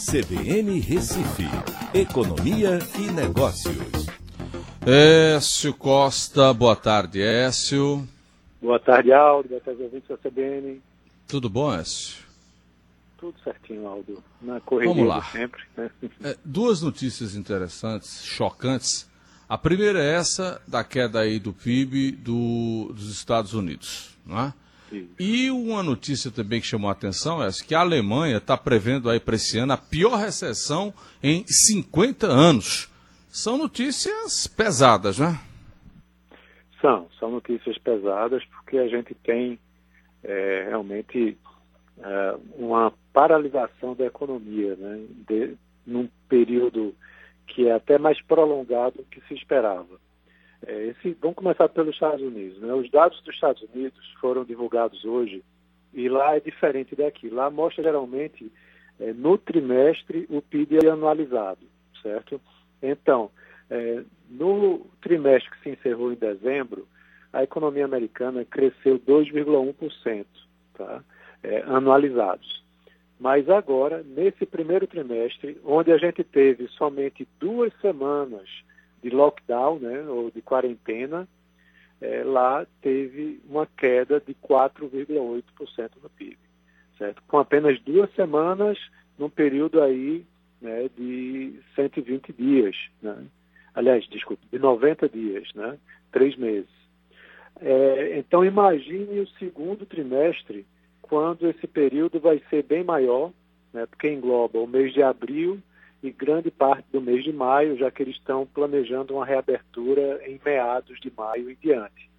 CBN Recife, Economia e Negócios. Écio Costa, boa tarde, Écio. Boa tarde, Aldo. Boa tarde, ouvintes da CBN. Tudo bom, Écio? Tudo certinho, Aldo. Na correria Vamos lá. sempre. Né? É, duas notícias interessantes, chocantes. A primeira é essa da queda aí do PIB do, dos Estados Unidos, não é? E uma notícia também que chamou a atenção é que a Alemanha está prevendo aí para esse ano a pior recessão em 50 anos. São notícias pesadas, né? São, são notícias pesadas porque a gente tem é, realmente é, uma paralisação da economia, né? De, num período que é até mais prolongado do que se esperava. É, esse, vamos começar pelos Estados Unidos. Né? Os dados dos Estados Unidos foram divulgados hoje e lá é diferente daqui. Lá mostra geralmente é, no trimestre o PIB anualizado, certo? Então, é, no trimestre que se encerrou em dezembro, a economia americana cresceu 2,1%, tá? É, anualizados. Mas agora, nesse primeiro trimestre, onde a gente teve somente duas semanas de lockdown, né, ou de quarentena, é, lá teve uma queda de 4,8% no PIB, certo? Com apenas duas semanas, num período aí né, de 120 dias, né? aliás, desculpe, de 90 dias, né? Três meses. É, então imagine o segundo trimestre, quando esse período vai ser bem maior, né, porque engloba o mês de abril e grande parte do mês de maio, já que eles estão planejando uma reabertura em meados de maio e diante.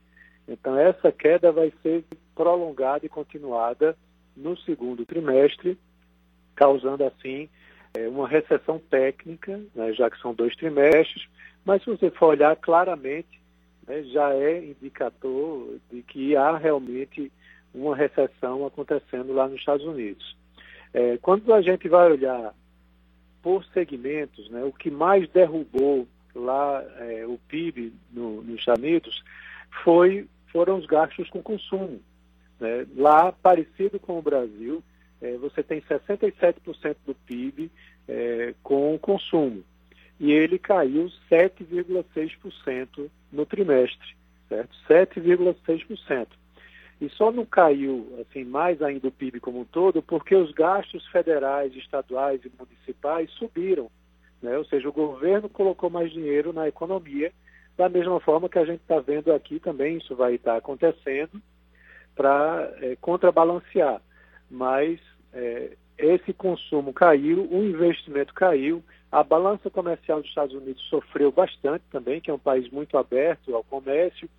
Então, essa queda vai ser prolongada e continuada no segundo trimestre, causando assim é, uma recessão técnica, né, já que são dois trimestres, mas se você for olhar claramente, né, já é indicador de que há realmente uma recessão acontecendo lá nos Estados Unidos. É, quando a gente vai olhar por segmentos, né, o que mais derrubou lá é, o PIB no, nos Estados Unidos foi, foram os gastos com consumo. Né? Lá, parecido com o Brasil, é, você tem 67% do PIB é, com consumo. E ele caiu 7,6% no trimestre, certo? 7,6%. E só não caiu assim mais ainda o PIB como um todo porque os gastos federais, estaduais e municipais subiram. Né? Ou seja, o governo colocou mais dinheiro na economia, da mesma forma que a gente está vendo aqui também, isso vai estar acontecendo para é, contrabalancear. Mas é, esse consumo caiu, o investimento caiu, a balança comercial dos Estados Unidos sofreu bastante também, que é um país muito aberto ao comércio,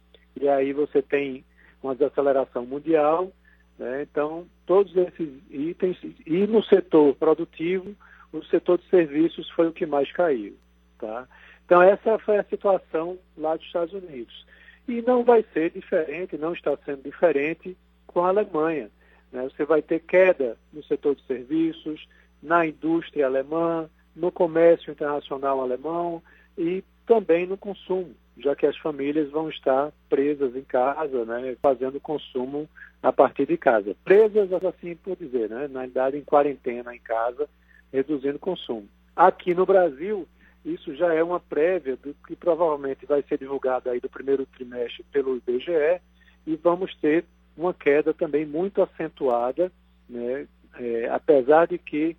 e aí você tem uma desaceleração mundial. Né? Então, todos esses itens, e no setor produtivo, o setor de serviços foi o que mais caiu. Tá? Então, essa foi a situação lá dos Estados Unidos. E não vai ser diferente, não está sendo diferente com a Alemanha. Né? Você vai ter queda no setor de serviços, na indústria alemã, no comércio internacional alemão e também no consumo já que as famílias vão estar presas em casa, né, fazendo consumo a partir de casa. Presas, assim por dizer, né, na verdade em quarentena em casa, reduzindo o consumo. Aqui no Brasil, isso já é uma prévia do que provavelmente vai ser divulgado aí do primeiro trimestre pelo IBGE e vamos ter uma queda também muito acentuada, né, é, apesar de que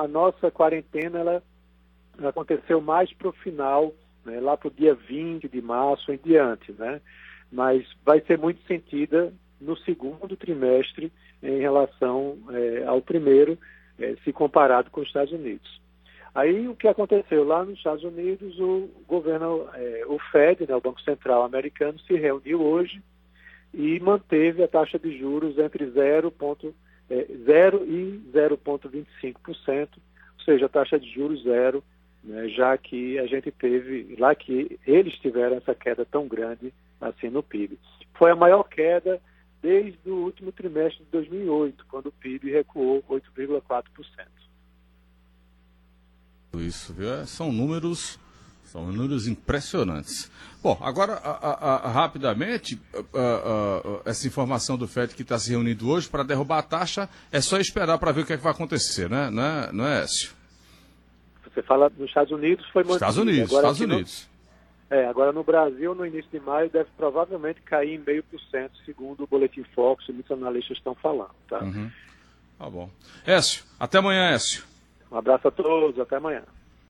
a nossa quarentena ela aconteceu mais para o final né, lá para o dia 20 de março em diante, né? Mas vai ser muito sentida no segundo trimestre em relação é, ao primeiro, é, se comparado com os Estados Unidos. Aí o que aconteceu lá nos Estados Unidos, o governo, é, o Fed, né, o Banco Central americano, se reuniu hoje e manteve a taxa de juros entre 0, ponto, é, 0 e 0,25%, ou seja, a taxa de juros zero né, já que a gente teve, lá que eles tiveram essa queda tão grande assim no PIB. Foi a maior queda desde o último trimestre de 2008, quando o PIB recuou 8,4%. Isso, viu? É, são números São números impressionantes. Bom, agora, a, a, a, rapidamente, essa informação do FED que está se reunindo hoje para derrubar a taxa, é só esperar para ver o que, é que vai acontecer, né? É, não é Écio? Você fala nos Estados Unidos, foi muito. Estados Unidos, agora, Estados Unidos. No, é, agora no Brasil, no início de maio, deve provavelmente cair em meio por cento, segundo o Boletim Fox, muitos analistas estão falando, tá? Uhum. Tá bom. Écio, até amanhã, Écio. Um abraço a todos, até amanhã.